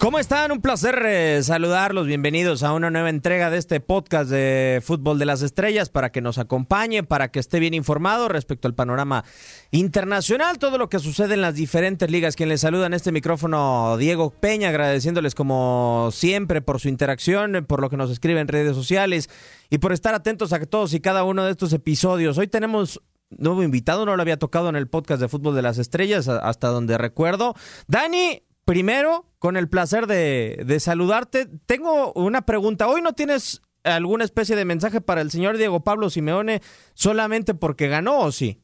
¿Cómo están? Un placer eh, saludarlos. Bienvenidos a una nueva entrega de este podcast de Fútbol de las Estrellas para que nos acompañe, para que esté bien informado respecto al panorama internacional, todo lo que sucede en las diferentes ligas. Quien les saluda en este micrófono, Diego Peña, agradeciéndoles como siempre por su interacción, por lo que nos escriben en redes sociales y por estar atentos a todos y cada uno de estos episodios. Hoy tenemos nuevo invitado, no lo había tocado en el podcast de Fútbol de las Estrellas, hasta donde recuerdo. Dani, primero, con el placer de, de, saludarte, tengo una pregunta. Hoy no tienes alguna especie de mensaje para el señor Diego Pablo Simeone solamente porque ganó o sí?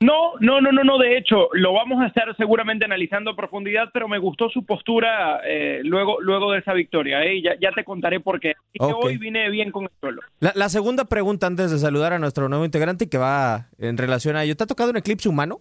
No, no, no, no, no. De hecho, lo vamos a estar seguramente analizando a profundidad, pero me gustó su postura eh, luego, luego de esa victoria. ¿eh? Ya, ya, te contaré por qué. Así okay. que hoy vine bien con el suelo. La, la, segunda pregunta antes de saludar a nuestro nuevo integrante que va en relación a ello. ¿Te ha tocado un eclipse humano?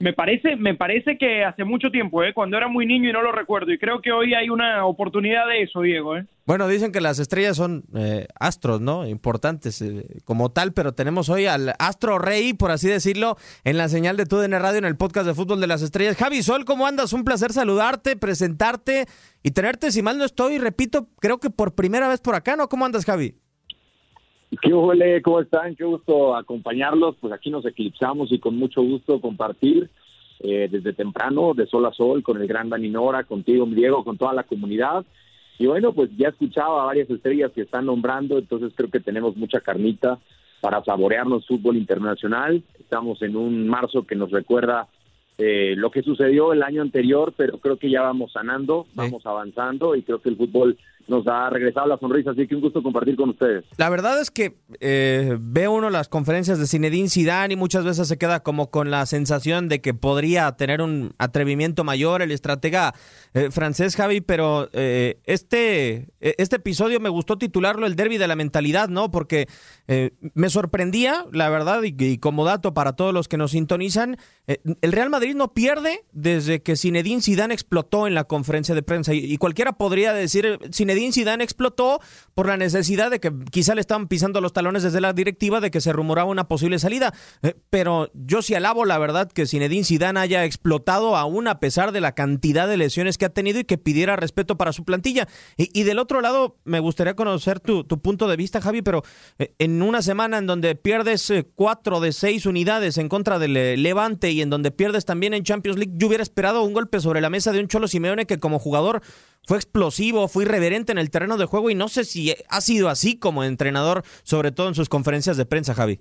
Me parece, me parece que hace mucho tiempo, ¿eh? cuando era muy niño y no lo recuerdo. Y creo que hoy hay una oportunidad de eso, Diego. ¿eh? Bueno, dicen que las estrellas son eh, astros, ¿no? Importantes eh, como tal, pero tenemos hoy al astro rey, por así decirlo, en la señal de TUDN Radio en el podcast de Fútbol de las Estrellas. Javi Sol, ¿cómo andas? Un placer saludarte, presentarte y tenerte, si mal no estoy, repito, creo que por primera vez por acá, ¿no? ¿Cómo andas, Javi? ¿Qué huele? ¿Cómo están? Qué gusto acompañarlos. Pues aquí nos eclipsamos y con mucho gusto compartir eh, desde temprano, de sol a sol, con el gran Dani Nora, contigo, Diego, con toda la comunidad. Y bueno, pues ya escuchaba a varias estrellas que están nombrando, entonces creo que tenemos mucha carnita para saborearnos fútbol internacional. Estamos en un marzo que nos recuerda eh, lo que sucedió el año anterior, pero creo que ya vamos sanando, vamos avanzando y creo que el fútbol nos ha regresado la sonrisa, así que un gusto compartir con ustedes. La verdad es que eh, ve uno las conferencias de Zinedine Zidane y muchas veces se queda como con la sensación de que podría tener un atrevimiento mayor el estratega eh, francés Javi, pero eh, este este episodio me gustó titularlo el derby de la mentalidad, ¿no? Porque me sorprendía, la verdad, y, como dato para todos los que nos sintonizan, el Real Madrid no pierde desde que Zinedine Zidane explotó en la conferencia de prensa y, y cualquiera podría decir Zinedine Zinedine Zidane explotó por la necesidad de que quizá le estaban pisando los talones desde la directiva de que se rumoraba una posible salida. Eh, pero yo sí alabo la verdad que Zinedine Zidane haya explotado aún a pesar de la cantidad de lesiones que ha tenido y que pidiera respeto para su plantilla. Y, del otro lado, me gustaría conocer tu, punto de vista, Javi, pero eh, en una semana en donde pierdes eh, cuatro de seis unidades en contra del Levante y en donde pierdes también en Champions League, yo hubiera esperado un golpe sobre la mesa de un Cholo Simeone que como jugador fue explosivo, fue irreverente en el terreno de juego y no sé si ha sido así como entrenador, sobre todo en sus conferencias de prensa, Javi.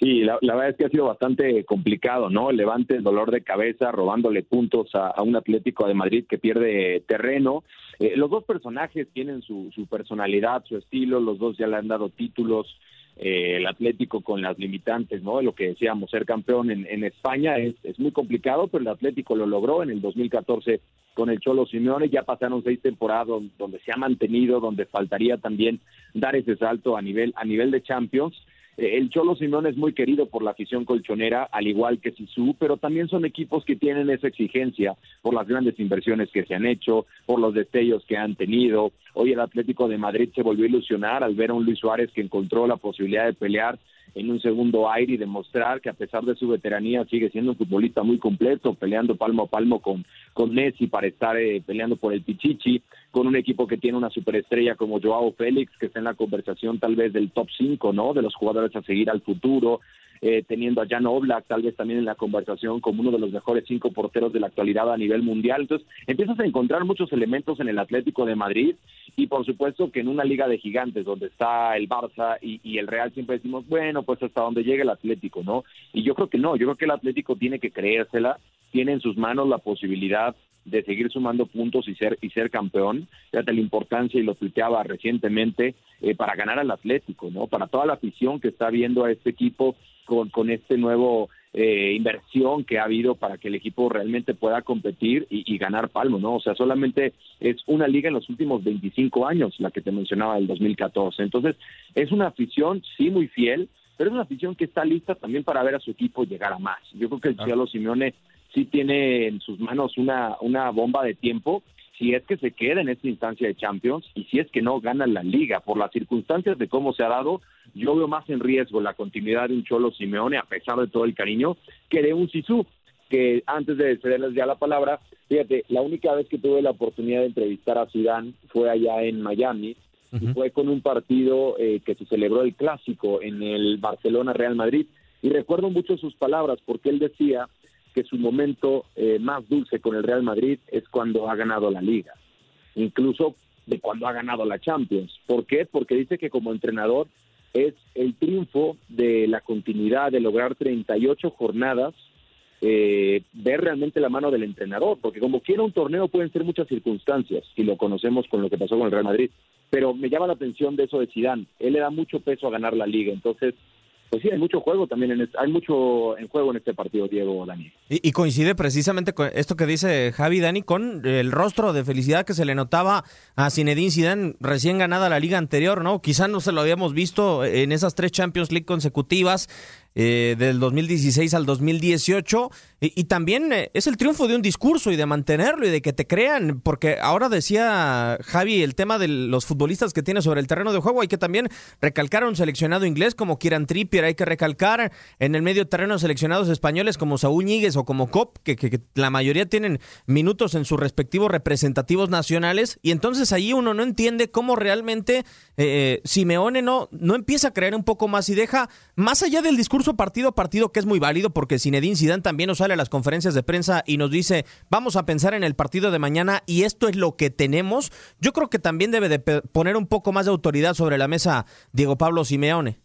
Sí, la, verdad es que ha sido bastante complicado, ¿no? Levante el dolor de cabeza, robándole puntos a, a un Atlético de Madrid que pierde terreno. Eh, los dos personajes tienen su, su, personalidad, su estilo, los dos ya le han dado títulos. Eh, el Atlético con las limitantes, ¿no? Lo que decíamos, ser campeón en, en España es, es, muy complicado, pero el Atlético lo logró en el 2014 con el Cholo Simeone. Ya pasaron seis temporadas donde se ha mantenido, donde faltaría también dar ese salto a nivel, a nivel de Champions. El Cholo Simón es muy querido por la afición colchonera, al igual que Sisu, pero también son equipos que tienen esa exigencia por las grandes inversiones que se han hecho, por los destellos que han tenido. Hoy el Atlético de Madrid se volvió a ilusionar al ver a un Luis Suárez que encontró la posibilidad de pelear en un segundo aire y demostrar que a pesar de su veteranía sigue siendo un futbolista muy completo, peleando palmo a palmo con, con Messi para estar eh, peleando por el Pichichi, con un equipo que tiene una superestrella como Joao Félix, que está en la conversación tal vez del top 5, ¿no? De los jugadores a seguir al futuro, eh, teniendo a Jan Oblak tal vez también en la conversación como uno de los mejores cinco porteros de la actualidad a nivel mundial. Entonces, empiezas a encontrar muchos elementos en el Atlético de Madrid y por supuesto que en una liga de gigantes donde está el Barça y, y el Real siempre decimos, bueno, pues hasta donde llegue el Atlético, ¿no? Y yo creo que no, yo creo que el Atlético tiene que creérsela, tiene en sus manos la posibilidad de seguir sumando puntos y ser y ser campeón. Fíjate la importancia y lo tuiteaba recientemente eh, para ganar al Atlético, ¿no? Para toda la afición que está viendo a este equipo con, con este nuevo eh, inversión que ha habido para que el equipo realmente pueda competir y, ganar palmo, ¿no? O sea, solamente es una liga en los últimos 25 años, la que te mencionaba del 2014. Entonces, es una afición, sí, muy fiel, pero es una afición que está lista también para ver a su equipo llegar a más. Yo creo que el Cielo Simeone sí tiene en sus manos una, una bomba de tiempo si es que se queda en esta instancia de Champions y si es que no gana la liga. Por las circunstancias de cómo se ha dado, yo veo más en riesgo la continuidad de un Cholo Simeone, a pesar de todo el cariño, que de un Sisu, que antes de cederles ya la palabra, fíjate, la única vez que tuve la oportunidad de entrevistar a Zidane fue allá en Miami, y fue con un partido eh, que se celebró el clásico en el Barcelona Real Madrid, y recuerdo mucho sus palabras, porque él decía que su momento eh, más dulce con el Real Madrid es cuando ha ganado la liga, incluso de cuando ha ganado la Champions. ¿Por qué? Porque dice que como entrenador es el triunfo de la continuidad, de lograr 38 jornadas, eh, ver realmente la mano del entrenador, porque como quiera un torneo pueden ser muchas circunstancias, y lo conocemos con lo que pasó con el Real Madrid, pero me llama la atención de eso de Zidane, él le da mucho peso a ganar la liga, entonces pues sí, hay mucho juego también, en hay mucho en juego en este partido, Diego Dani. Y, coincide precisamente con esto que dice Javi Dani con el rostro de felicidad que se le notaba a Zinedine Zidane recién ganada la liga anterior, ¿no? Quizás no se lo habíamos visto en esas tres Champions League consecutivas, eh, del 2016 al 2018 y, también eh, es el triunfo de un discurso y de mantenerlo y de que te crean, porque ahora decía Javi el tema de los futbolistas que tiene sobre el terreno de juego, hay que también recalcar a un seleccionado inglés como Kieran Trippier, hay que recalcar en el medio terreno seleccionados españoles como Saúl Ñíguez o como Cop, que, la mayoría tienen minutos en sus respectivos representativos nacionales y entonces ahí uno no entiende cómo realmente eh, Simeone no, no empieza a creer un poco más y deja, más allá del discurso partido a partido que es muy válido porque Zinedine Zidane también nos sale a las conferencias de prensa y nos dice, vamos a pensar en el partido de mañana y esto es lo que tenemos. Yo creo que también debe de poner un poco más de autoridad sobre la mesa Diego Pablo Simeone.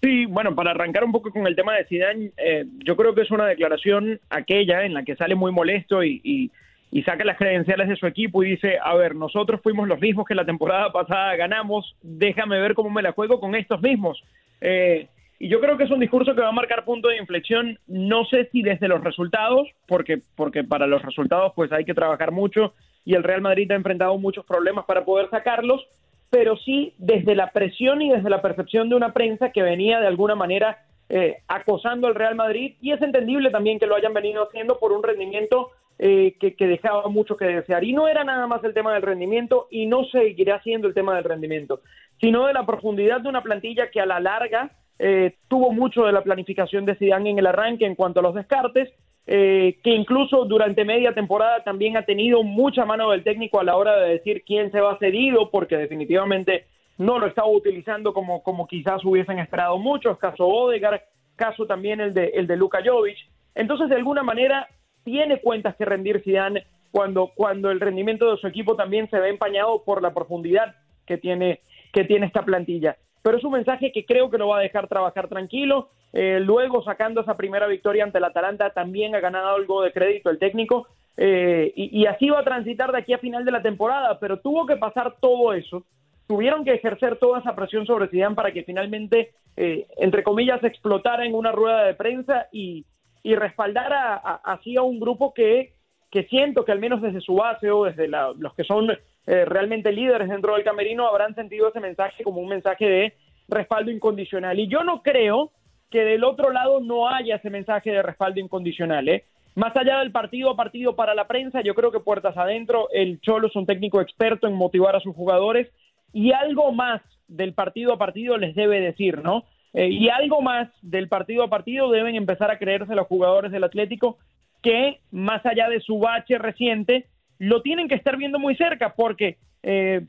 Sí, bueno, para arrancar un poco con el tema de Zidane, eh, yo creo que es una declaración aquella en la que sale muy molesto y, y, y, saca las credenciales de su equipo y dice, a ver, nosotros fuimos los mismos que la temporada pasada ganamos, déjame ver cómo me la juego con estos mismos. Eh, y yo creo que es un discurso que va a marcar punto de inflexión, no sé si desde los resultados, porque, porque para los resultados pues hay que trabajar mucho y el Real Madrid ha enfrentado muchos problemas para poder sacarlos, pero sí desde la presión y desde la percepción de una prensa que venía de alguna manera eh, acosando al Real Madrid y es entendible también que lo hayan venido haciendo por un rendimiento eh, que, que, dejaba mucho que desear. Y no era nada más el tema del rendimiento y no seguirá siendo el tema del rendimiento, sino de la profundidad de una plantilla que a la larga eh, tuvo mucho de la planificación de Zidane en el arranque en cuanto a los descartes, eh, que incluso durante media temporada también ha tenido mucha mano del técnico a la hora de decir quién se va cedido, porque definitivamente no lo estaba utilizando como, como quizás hubiesen esperado muchos, caso Odegar, caso también el de, el de Luka Jovic. Entonces, de alguna manera, tiene cuentas que rendir Zidane cuando, cuando el rendimiento de su equipo también se ve empañado por la profundidad que tiene, que tiene esta plantilla pero es un mensaje que creo que lo va a dejar trabajar tranquilo. Eh, luego, sacando esa primera victoria ante el Atalanta, también ha ganado algo de crédito el técnico. Eh, y, así va a transitar de aquí a final de la temporada, pero tuvo que pasar todo eso. Tuvieron que ejercer toda esa presión sobre Zidane para que finalmente, eh, entre comillas, explotara en una rueda de prensa y, y respaldara así a un grupo que, que siento que al menos desde su base o desde los que son eh, realmente líderes dentro del camerino habrán sentido ese mensaje como un mensaje de respaldo incondicional. Y yo no creo que del otro lado no haya ese mensaje de respaldo incondicional. ¿eh? Más allá del partido a partido para la prensa, yo creo que puertas adentro, el Cholo es un técnico experto en motivar a sus jugadores y algo más del partido a partido les debe decir, ¿no? Eh, y algo más del partido a partido deben empezar a creerse los jugadores del Atlético que, más allá de su bache reciente, lo tienen que estar viendo muy cerca porque eh,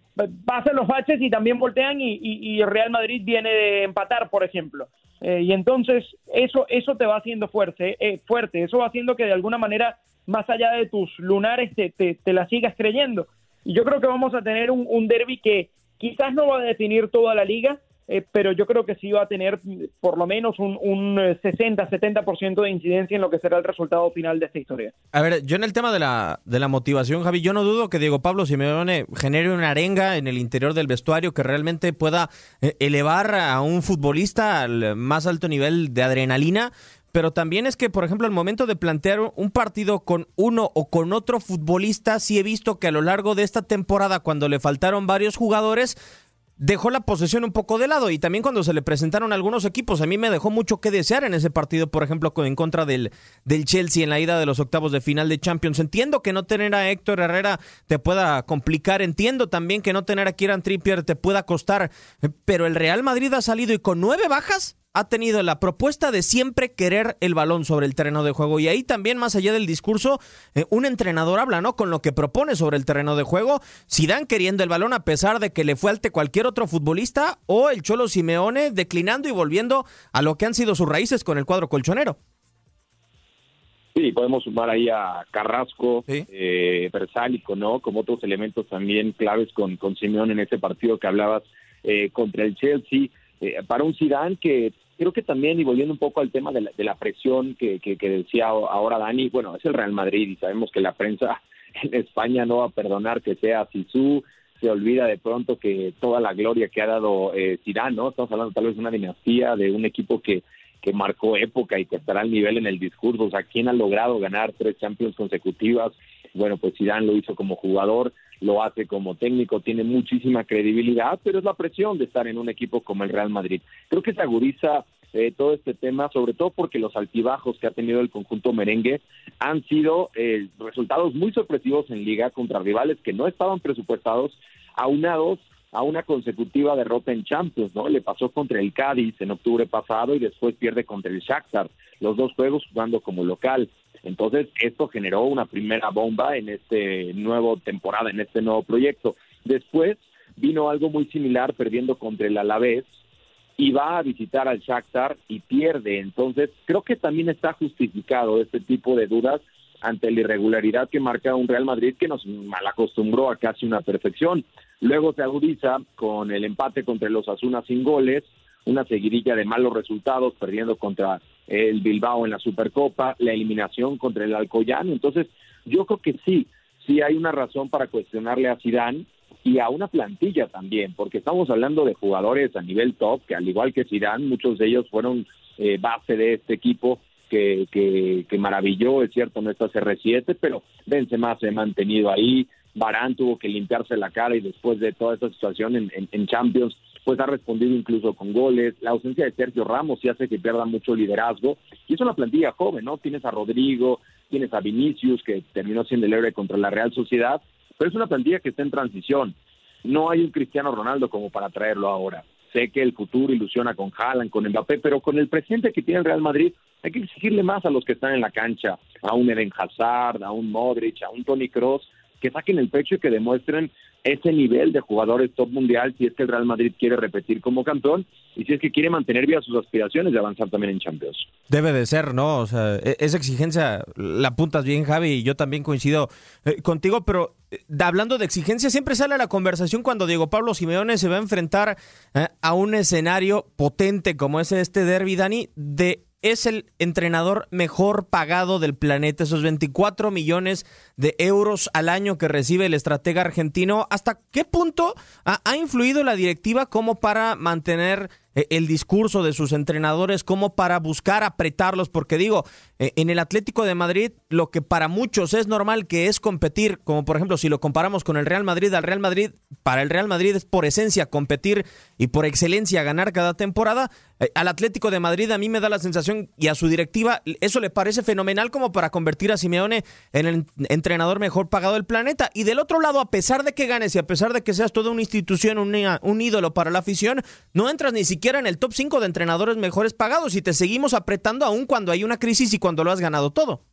pasan los baches y también voltean y, y, Real Madrid viene de empatar, por ejemplo. Eh, y entonces eso, eso te va haciendo fuerte, eh, fuerte, eso va haciendo que de alguna manera, más allá de tus lunares, te, te, la sigas creyendo. Y yo creo que vamos a tener un, un derby que quizás no va a definir toda la liga, eh, pero yo creo que sí va a tener por lo menos un, un 60-70% eh, de incidencia en lo que será el resultado final de esta historia. A ver, yo en el tema de la, de la motivación, Javi, yo no dudo que Diego Pablo Simeone genere una arenga en el interior del vestuario que realmente pueda eh, elevar a un futbolista al más alto nivel de adrenalina, pero también es que, por ejemplo, al momento de plantear un partido con uno o con otro futbolista, sí he visto que a lo largo de esta temporada, cuando le faltaron varios jugadores, dejó la posesión un poco de lado y también cuando se le presentaron algunos equipos, a mí me dejó mucho que desear en ese partido, por ejemplo, en contra del, del Chelsea en la ida de los octavos de final de Champions. Entiendo que no tener a Héctor Herrera te pueda complicar, entiendo también que no tener a Kieran Trippier te pueda costar, pero el Real Madrid ha salido y con nueve bajas ha tenido la propuesta de siempre querer el balón sobre el terreno de juego. Y ahí también, más allá del discurso, eh, un entrenador habla, ¿no? Con lo que propone sobre el terreno de juego. Si dan queriendo el balón a pesar de que le falte cualquier otro futbolista, o el Cholo Simeone declinando y volviendo a lo que han sido sus raíces con el cuadro colchonero. Sí, podemos sumar ahí a Carrasco, eh, Versálico, ¿no? Como otros elementos también claves con, con Simeone en ese partido que hablabas eh, contra el Chelsea. Eh, para un Zidane que creo que también, y volviendo un poco al tema de la, presión que, que, decía ahora Dani, bueno, es el Real Madrid y sabemos que la prensa en España no va a perdonar que sea Sisu, se olvida de pronto que toda la gloria que ha dado eh, Zidane, ¿no? Estamos hablando tal vez de una dinastía, de un equipo que, que marcó época y que estará al nivel en el discurso, o sea, ¿quién ha logrado ganar tres Champions consecutivas? Bueno, pues Zidane lo hizo como jugador, lo hace como técnico, tiene muchísima credibilidad, pero es la presión de estar en un equipo como el Real Madrid. Creo que se agudiza eh, todo este tema, sobre todo porque los altibajos que ha tenido el conjunto merengue han sido eh, resultados muy sorpresivos en liga contra rivales que no estaban presupuestados, aunados a una consecutiva derrota en Champions, ¿no? Le pasó contra el Cádiz en octubre pasado y después pierde contra el Shakhtar, los dos juegos jugando como local. Entonces, esto generó una primera bomba en este nuevo temporada, en este nuevo proyecto. Después vino algo muy similar perdiendo contra el Alavés y va a visitar al Shakhtar y pierde. Entonces, creo que también está justificado este tipo de dudas ante la irregularidad que marca un Real Madrid que nos malacostumbró a casi una perfección. Luego se agudiza con el empate contra los Asuna sin goles, una seguidilla de malos resultados, perdiendo contra el Bilbao en la Supercopa, la eliminación contra el Alcoyano. Entonces, yo creo que sí, sí hay una razón para cuestionarle a Zidane y a una plantilla también, porque estamos hablando de jugadores a nivel top, que al igual que Zidane, muchos de ellos fueron eh, base de este equipo que, que, que maravilló, es cierto, no está CR7, pero Benzema se ha mantenido ahí, Barán tuvo que limpiarse la cara y después de toda esta situación en, en, Champions, pues ha respondido incluso con goles. La ausencia de Sergio Ramos sí hace que pierda mucho liderazgo. Y es una plantilla joven, ¿no? Tienes a Rodrigo, tienes a Vinicius, que terminó siendo el héroe contra la Real Sociedad, pero es una plantilla que está en transición. No hay un Cristiano Ronaldo como para traerlo ahora. Sé que el futuro ilusiona con Haaland, con Mbappé, pero con el presidente que tiene el Real Madrid hay que exigirle más a los que están en la cancha, a un Eden Hazard, a un Modric, a un Tony Cross, que saquen el pecho y que demuestren ese nivel de jugadores top mundial si es que el Real Madrid quiere repetir como campeón y si es que quiere mantener vivas sus aspiraciones de avanzar también en Champions. Debe de ser, ¿no? O sea, e-, esa exigencia la apuntas bien, Javi, y yo también coincido eh, contigo, pero eh, hablando de exigencia, siempre sale la conversación cuando Diego Pablo Simeone se va a enfrentar eh, a un escenario potente como es este derby, Dani, de es el entrenador mejor pagado del planeta, esos 24 millones de euros al año que recibe el estratega argentino. ¿Hasta qué punto ha, influido la directiva como para mantener eh, el discurso de sus entrenadores como para buscar apretarlos, porque digo, eh, en el Atlético de Madrid lo que para muchos es normal que es competir, como por ejemplo si lo comparamos con el Real Madrid, al Real Madrid, para el Real Madrid es por esencia competir y por excelencia ganar cada temporada, eh, al Atlético de Madrid a mí me da la sensación y a su directiva eso le parece fenomenal como para convertir a Simeone en el entrenador mejor pagado del planeta. Y del otro lado, a pesar de que ganes y a pesar de que seas toda una institución, un ídolo para la afición, no entras ni siquiera en el top 5 de entrenadores mejores pagados y te seguimos apretando aún cuando hay una crisis y cuando lo has ganado todo.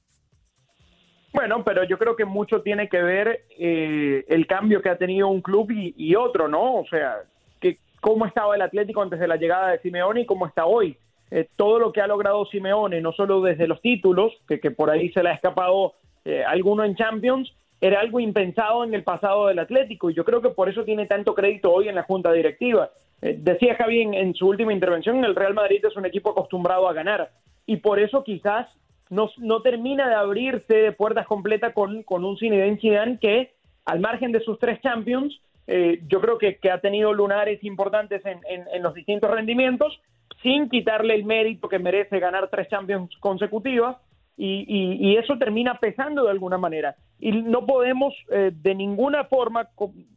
Bueno, pero yo creo que mucho tiene que ver eh, el cambio que ha tenido un club y, otro, ¿no? O sea, que cómo estaba el Atlético antes de la llegada de Simeone y cómo está hoy. Eh, todo lo que ha logrado Simeone, no solo desde los títulos, que, por ahí se le ha escapado eh, alguno en Champions, era algo impensado en el pasado del Atlético y yo creo que por eso tiene tanto crédito hoy en la junta directiva. Eh, decía Javi en, su última intervención, el Real Madrid es un equipo acostumbrado a ganar y por eso quizás no, termina de abrirse de puertas completas con, un Zinedine Zidane que al margen de sus tres Champions, eh, yo creo que, ha tenido lunares importantes en, los distintos rendimientos, sin quitarle el mérito que merece ganar tres Champions consecutivas, y, eso termina pesando de alguna manera. Y no podemos eh, de ninguna forma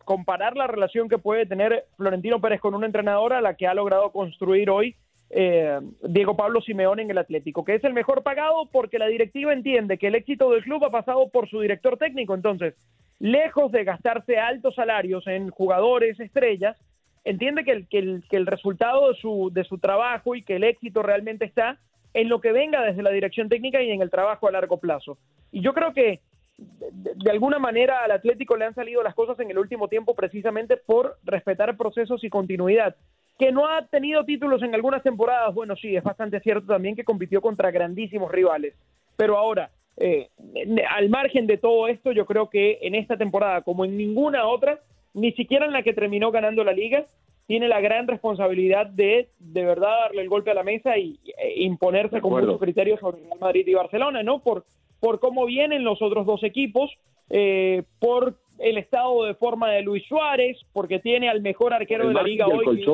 comparar la relación que puede tener Florentino Pérez con una entrenadora a la que ha logrado construir hoy eh, Diego Pablo Simeone en el Atlético, que es el mejor pagado porque la directiva entiende que el éxito del club ha pasado por su director técnico. Entonces, lejos de gastarse altos salarios en jugadores estrellas, entiende que el, que el, que el resultado de su, de su trabajo y que el éxito realmente está en lo que venga desde la dirección técnica y en el trabajo a largo plazo. Y yo creo que de, alguna manera al Atlético le han salido las cosas en el último tiempo precisamente por respetar procesos y continuidad que no ha tenido títulos en algunas temporadas, bueno, sí, es bastante cierto también que compitió contra grandísimos rivales. Pero ahora, eh, al margen de todo esto, yo creo que en esta temporada, como en ninguna otra, ni siquiera en la que terminó ganando la liga, tiene la gran responsabilidad de de verdad darle el golpe a la mesa y e imponerse con muchos criterios sobre Real Madrid y Barcelona, ¿no? Por, por cómo vienen los otros dos equipos, eh, por el estado de forma de Luis Suárez, porque tiene al mejor arquero de la liga hoy,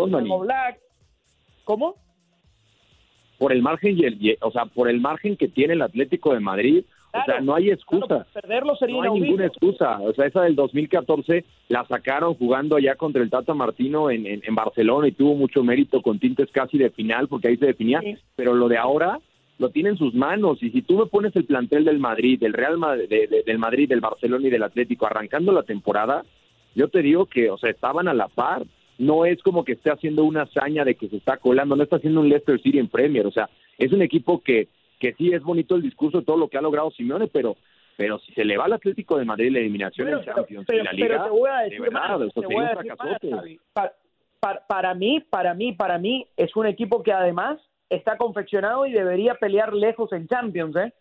Black. ¿Cómo? Por el margen y el, o sea, por el margen que tiene el Atlético de Madrid, o sea, no hay excusa. perderlo sería no hay ninguna excusa. O sea, esa del 2014 la sacaron jugando allá contra el Tata Martino en, en, Barcelona y tuvo mucho mérito con tintes casi de final porque ahí se definía. Pero lo de ahora, lo tiene en sus manos. Y si tú me pones el plantel del Madrid, del Real Madrid, del Madrid, del Barcelona y del Atlético arrancando la temporada, yo te digo que, o sea, estaban a la par. No es como que esté haciendo una hazaña de que se está colando, no está haciendo un Leicester City en Premier. O sea, es un equipo que, que sí es bonito el discurso de todo lo que ha logrado Simeone, pero pero si se le va al Atlético de Madrid la eliminación en Champions y la Liga, de verdad, para, para mí, para mí, para mí es un equipo que además está confeccionado y debería pelear lejos en Champions, ¿eh?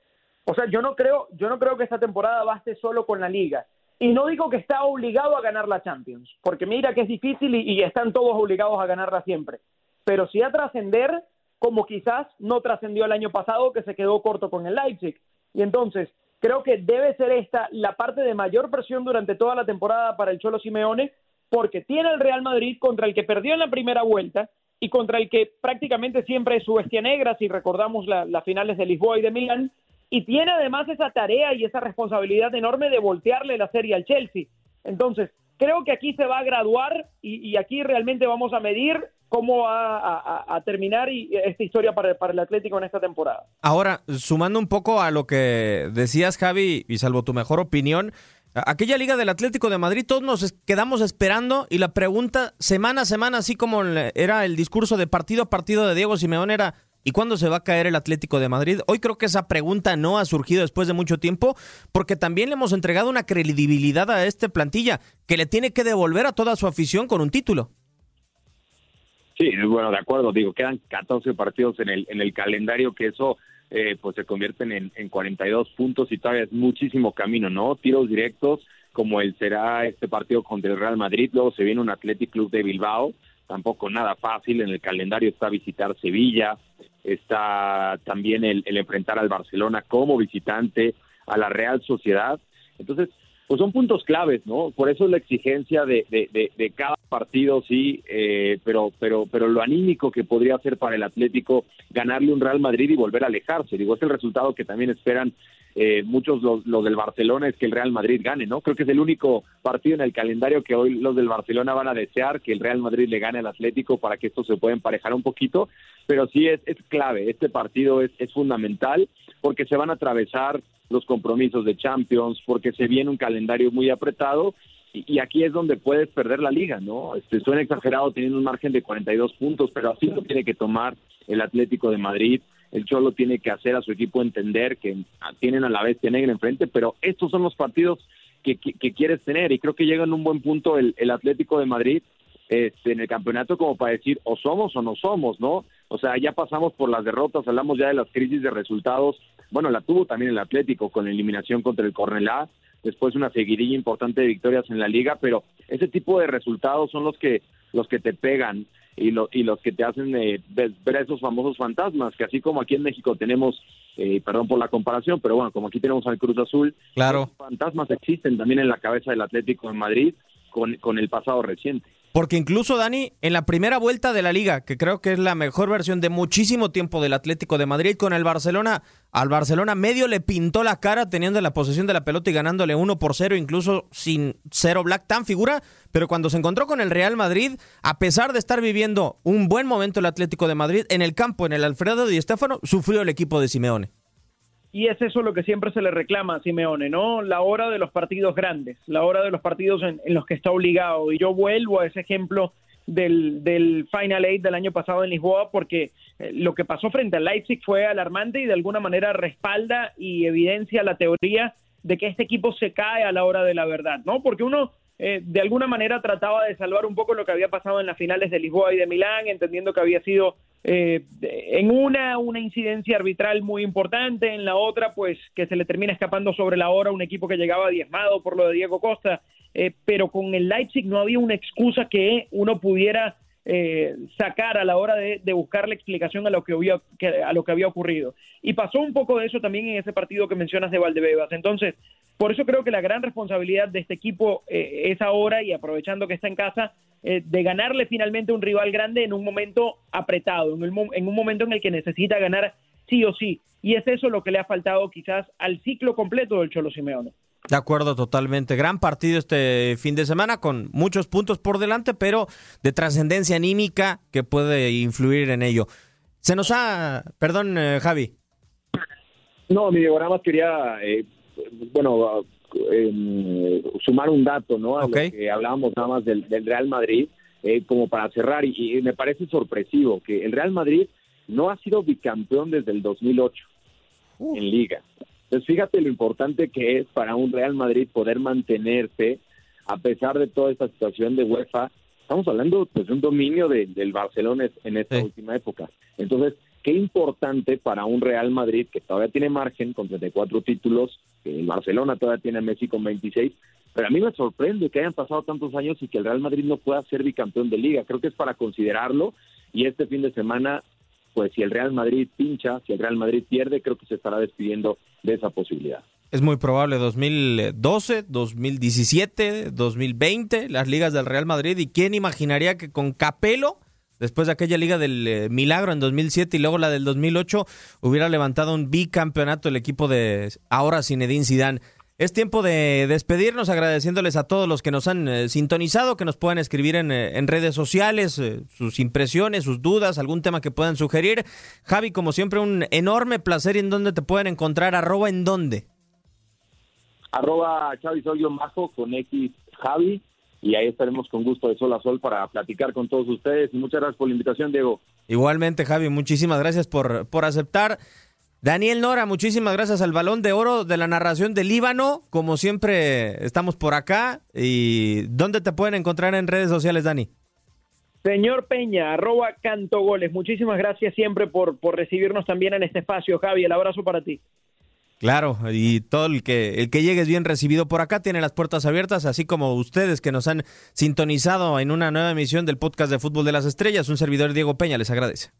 O sea, yo no creo, yo no creo que esta temporada baste solo con la liga. Y no digo que está obligado a ganar la Champions, porque mira que es difícil y, están todos obligados a ganarla siempre. Pero sí a trascender como quizás no trascendió el año pasado, que se quedó corto con el Leipzig. Y entonces, creo que debe ser esta la parte de mayor presión durante toda la temporada para el Cholo Simeone, porque tiene el Real Madrid contra el que perdió en la primera vuelta y contra el que prácticamente siempre es su bestia negra, si recordamos las finales de Lisboa y de Milán, y tiene además esa tarea y esa responsabilidad enorme de voltearle la serie al Chelsea. Entonces, creo que aquí se va a graduar y, aquí realmente vamos a medir cómo va a, terminar esta historia para, para, el Atlético en esta temporada. Ahora, sumando un poco a lo que decías, Javi, y salvo tu mejor opinión, Aquella Liga del Atlético de Madrid, todos nos quedamos esperando y la pregunta semana a semana, así como era el discurso de partido a partido de Diego Simeone, era ¿y cuándo se va a caer el Atlético de Madrid? Hoy creo que esa pregunta no ha surgido después de mucho tiempo porque también le hemos entregado una credibilidad a este plantilla que le tiene que devolver a toda su afición con un título. Sí, bueno, de acuerdo, digo, quedan 14 partidos en el, en el calendario que eso eh, pues se convierten en, en 42 puntos y todavía es muchísimo camino, ¿no? Tiros directos como el será este partido contra el Real Madrid, luego se viene un Athletic Club de Bilbao, tampoco nada fácil, en el calendario está visitar Sevilla, está también el, el enfrentar al Barcelona como visitante, a la Real Sociedad, entonces pues son puntos claves, ¿no? Por eso la exigencia de, de, cada partido, sí, eh, pero, pero, pero lo anímico que podría ser para el Atlético ganarle un Real Madrid y volver a alejarse. Digo, es el resultado que también esperan eh, muchos los, los, del Barcelona, es que el Real Madrid gane, ¿no? Creo que es el único partido en el calendario que hoy los del Barcelona van a desear que el Real Madrid le gane al Atlético para que esto se pueda emparejar un poquito, pero sí es, es clave, este partido es, es fundamental porque se van a atravesar los compromisos de Champions, porque se viene un calendario muy apretado y, aquí es donde puedes perder la liga, ¿no? Este, suena exagerado teniendo un margen de 42 puntos, pero así lo tiene que tomar el Atlético de Madrid. El Cholo tiene que hacer a su equipo entender que tienen a la bestia negra enfrente, pero estos son los partidos que, quieres tener y creo que llega en un buen punto el, el Atlético de Madrid este, en el campeonato como para decir o somos o no somos, ¿no? O sea, ya pasamos por las derrotas, hablamos ya de las crisis de resultados. Bueno, la tuvo también el Atlético con la eliminación contra el Cornelá, después una seguidilla importante de victorias en la liga, pero ese tipo de resultados son los que los que te pegan y, lo, y los que te hacen eh, ver esos famosos fantasmas, que así como aquí en México tenemos, eh, perdón por la comparación, pero bueno, como aquí tenemos al Cruz Azul, claro. fantasmas existen también en la cabeza del Atlético de Madrid con, con el pasado reciente. Porque incluso, Dani, en la primera vuelta de la liga, que creo que es la mejor versión de muchísimo tiempo del Atlético de Madrid con el Barcelona, al Barcelona medio le pintó la cara teniendo la posesión de la pelota y ganándole 1 por 0, incluso sin cero Black tan figura, pero cuando se encontró con el Real Madrid, a pesar de estar viviendo un buen momento el Atlético de Madrid, en el campo, en el Alfredo Di Stéfano, sufrió el equipo de Simeone. Y es eso lo que siempre se le reclama a Simeone, ¿no? La hora de los partidos grandes, la hora de los partidos en, los que está obligado. Y yo vuelvo a ese ejemplo del, del Final Eight del año pasado en Lisboa, porque eh, lo que pasó frente al Leipzig fue alarmante y de alguna manera respalda y evidencia la teoría de que este equipo se cae a la hora de la verdad, ¿no? Porque uno eh, de alguna manera trataba de salvar un poco lo que había pasado en las finales de Lisboa y de Milán, entendiendo que había sido eh, en una una incidencia arbitral muy importante, en la otra pues que se le termina escapando sobre la hora un equipo que llegaba diezmado por lo de Diego Costa, eh, pero con el Leipzig no había una excusa que uno pudiera eh, sacar a la hora de, buscar la explicación a lo que había a lo que había ocurrido. Y pasó un poco de eso también en ese partido que mencionas de Valdebebas. Entonces por eso creo que la gran responsabilidad de este equipo eh, es ahora y aprovechando que está en casa eh, de ganarle finalmente a un rival grande en un momento apretado en, en un momento en el que necesita ganar sí o sí y es eso lo que le ha faltado quizás al ciclo completo del Cholo Simeone de acuerdo, totalmente. Gran partido este fin de semana con muchos puntos por delante, pero de trascendencia anímica que puede influir en ello. Se nos ha... Perdón, eh, Javi. No, mi nada más quería, eh, bueno, em, sumar un dato, ¿no? A lo que hablábamos nada más del, Real Madrid, eh, como para cerrar, y, me parece sorpresivo que el Real Madrid no ha sido bicampeón desde el 2008 en liga. Entonces, fíjate lo importante que es para un Real Madrid poder mantenerse a pesar de toda esta situación de UEFA. Estamos hablando pues, de un dominio del Barcelona en esta última época. Entonces, qué importante para un Real Madrid que todavía tiene margen con 34 títulos, el Barcelona todavía tiene a Messi con 26, pero a mí me sorprende que hayan pasado tantos años y que el Real Madrid no pueda ser bicampeón de liga. Creo que es para considerarlo y este fin de semana pues si el Real Madrid pincha, si el Real Madrid pierde, creo que se estará despidiendo de esa posibilidad. Es muy probable 2012, 2017, 2020, las ligas del Real Madrid. ¿Y quién imaginaría que con Capelo, después de aquella liga del eh, Milagro en 2007 y luego la del 2008, hubiera levantado un bicampeonato el equipo de ahora Zinedine Zidane? Es tiempo de despedirnos agradeciéndoles a todos los que nos han eh, sintonizado, que nos puedan escribir en, eh, redes sociales sus impresiones, sus dudas, algún tema que puedan sugerir. Javi, como siempre, un enorme placer. ¿Y en dónde te pueden encontrar? ¿Arroba en dónde? Arroba Chavi Majo con X Javi y ahí estaremos con gusto de sol a sol para platicar con todos ustedes. Y muchas gracias por la invitación, Diego. Igualmente, Javi, muchísimas gracias por, por aceptar. Daniel Nora, muchísimas gracias al balón de oro de la narración del Líbano. Como siempre, estamos por acá. ¿Y dónde te pueden encontrar en redes sociales, Dani? Señor Peña, arroba cantogoles. Muchísimas gracias siempre por, por recibirnos también en este espacio, Javi. El abrazo para ti. Claro, y todo el que, el que llegue es bien recibido por acá, tiene las puertas abiertas, así como ustedes que nos han sintonizado en una nueva emisión del podcast de Fútbol de las Estrellas. Un servidor Diego Peña les agradece.